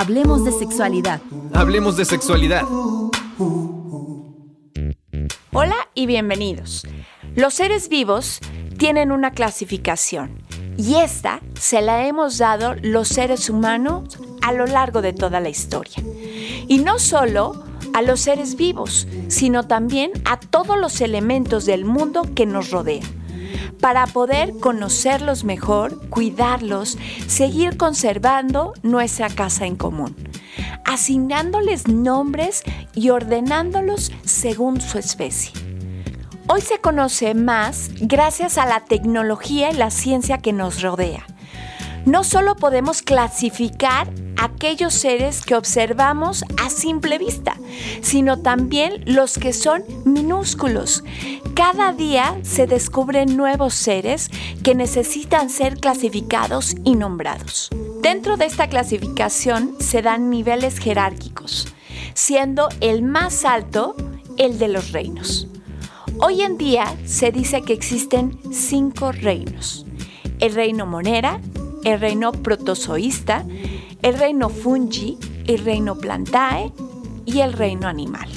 Hablemos de sexualidad. Hablemos de sexualidad. Hola y bienvenidos. Los seres vivos tienen una clasificación y esta se la hemos dado los seres humanos a lo largo de toda la historia. Y no solo a los seres vivos, sino también a todos los elementos del mundo que nos rodean para poder conocerlos mejor, cuidarlos, seguir conservando nuestra casa en común, asignándoles nombres y ordenándolos según su especie. Hoy se conoce más gracias a la tecnología y la ciencia que nos rodea. No solo podemos clasificar aquellos seres que observamos a simple vista, sino también los que son minúsculos. Cada día se descubren nuevos seres que necesitan ser clasificados y nombrados. Dentro de esta clasificación se dan niveles jerárquicos, siendo el más alto el de los reinos. Hoy en día se dice que existen cinco reinos. El reino monera, el reino protozoísta, el reino fungi, el reino plantae y el reino animal.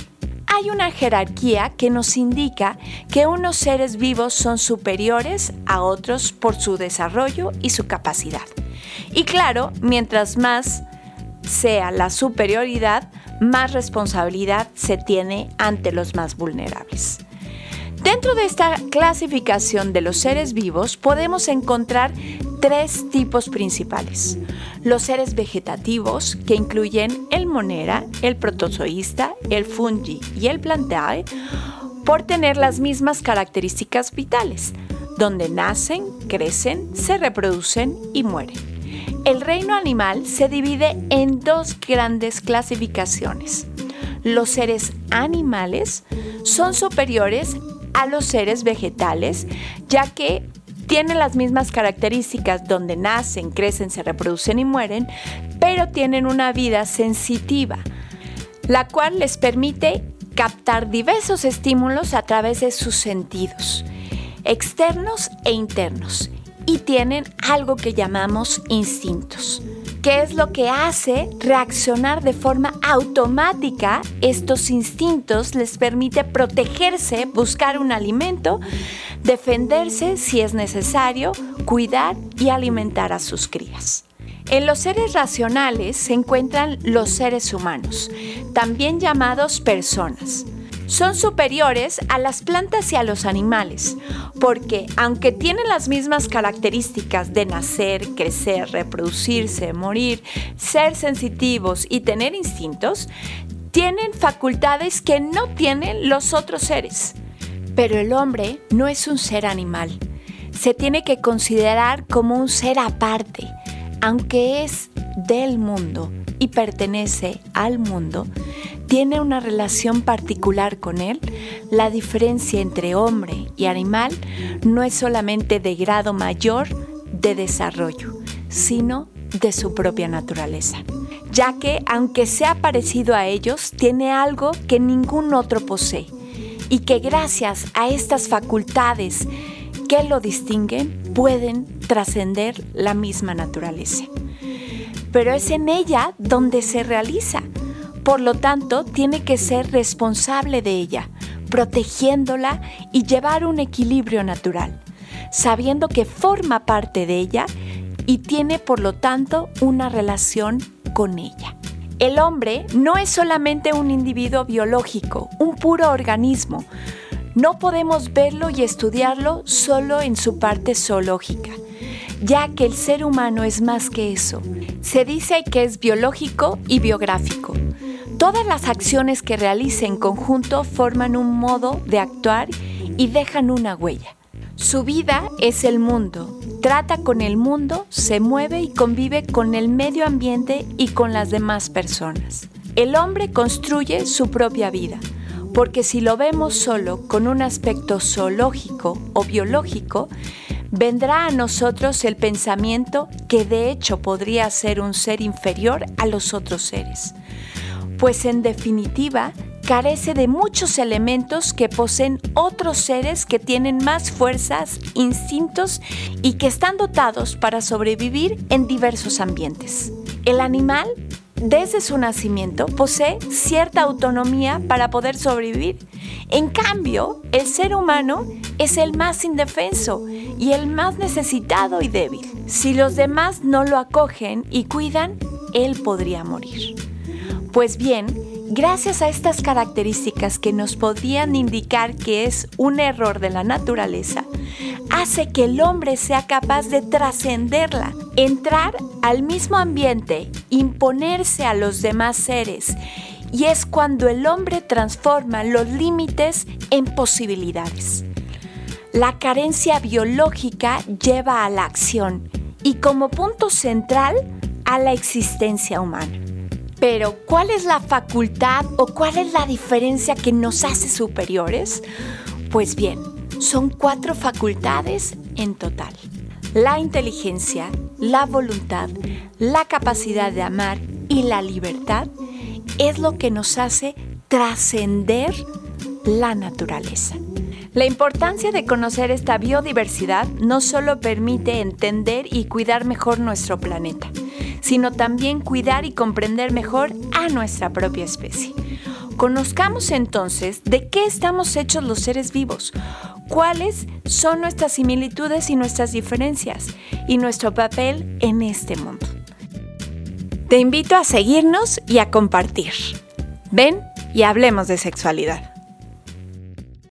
Hay una jerarquía que nos indica que unos seres vivos son superiores a otros por su desarrollo y su capacidad. Y claro, mientras más sea la superioridad, más responsabilidad se tiene ante los más vulnerables. Dentro de esta clasificación de los seres vivos podemos encontrar tres tipos principales. Los seres vegetativos, que incluyen el monera, el protozoísta, el fungi y el plantae, por tener las mismas características vitales, donde nacen, crecen, se reproducen y mueren. El reino animal se divide en dos grandes clasificaciones. Los seres animales son superiores a los seres vegetales, ya que tienen las mismas características donde nacen, crecen, se reproducen y mueren, pero tienen una vida sensitiva, la cual les permite captar diversos estímulos a través de sus sentidos, externos e internos, y tienen algo que llamamos instintos que es lo que hace reaccionar de forma automática. Estos instintos, les permite protegerse, buscar un alimento, defenderse si es necesario, cuidar y alimentar a sus crías. En los seres racionales se encuentran los seres humanos, también llamados personas son superiores a las plantas y a los animales, porque aunque tienen las mismas características de nacer, crecer, reproducirse, morir, ser sensitivos y tener instintos, tienen facultades que no tienen los otros seres. Pero el hombre no es un ser animal. Se tiene que considerar como un ser aparte, aunque es del mundo y pertenece al mundo, tiene una relación particular con él, la diferencia entre hombre y animal no es solamente de grado mayor de desarrollo, sino de su propia naturaleza, ya que aunque sea parecido a ellos, tiene algo que ningún otro posee y que gracias a estas facultades que lo distinguen pueden trascender la misma naturaleza. Pero es en ella donde se realiza por lo tanto, tiene que ser responsable de ella, protegiéndola y llevar un equilibrio natural, sabiendo que forma parte de ella y tiene por lo tanto una relación con ella. El hombre no es solamente un individuo biológico, un puro organismo. No podemos verlo y estudiarlo solo en su parte zoológica, ya que el ser humano es más que eso. Se dice que es biológico y biográfico. Todas las acciones que realice en conjunto forman un modo de actuar y dejan una huella. Su vida es el mundo, trata con el mundo, se mueve y convive con el medio ambiente y con las demás personas. El hombre construye su propia vida, porque si lo vemos solo con un aspecto zoológico o biológico, vendrá a nosotros el pensamiento que de hecho podría ser un ser inferior a los otros seres pues en definitiva carece de muchos elementos que poseen otros seres que tienen más fuerzas, instintos y que están dotados para sobrevivir en diversos ambientes. El animal desde su nacimiento, posee cierta autonomía para poder sobrevivir. En cambio, el ser humano es el más indefenso y el más necesitado y débil. Si los demás no lo acogen y cuidan, él podría morir. Pues bien, gracias a estas características que nos podrían indicar que es un error de la naturaleza, hace que el hombre sea capaz de trascenderla, entrar al mismo ambiente, imponerse a los demás seres. Y es cuando el hombre transforma los límites en posibilidades. La carencia biológica lleva a la acción y como punto central a la existencia humana. Pero, ¿cuál es la facultad o cuál es la diferencia que nos hace superiores? Pues bien, son cuatro facultades en total. La inteligencia, la voluntad, la capacidad de amar y la libertad es lo que nos hace trascender la naturaleza. La importancia de conocer esta biodiversidad no solo permite entender y cuidar mejor nuestro planeta, sino también cuidar y comprender mejor a nuestra propia especie. Conozcamos entonces de qué estamos hechos los seres vivos, cuáles son nuestras similitudes y nuestras diferencias y nuestro papel en este mundo. Te invito a seguirnos y a compartir. Ven y hablemos de sexualidad.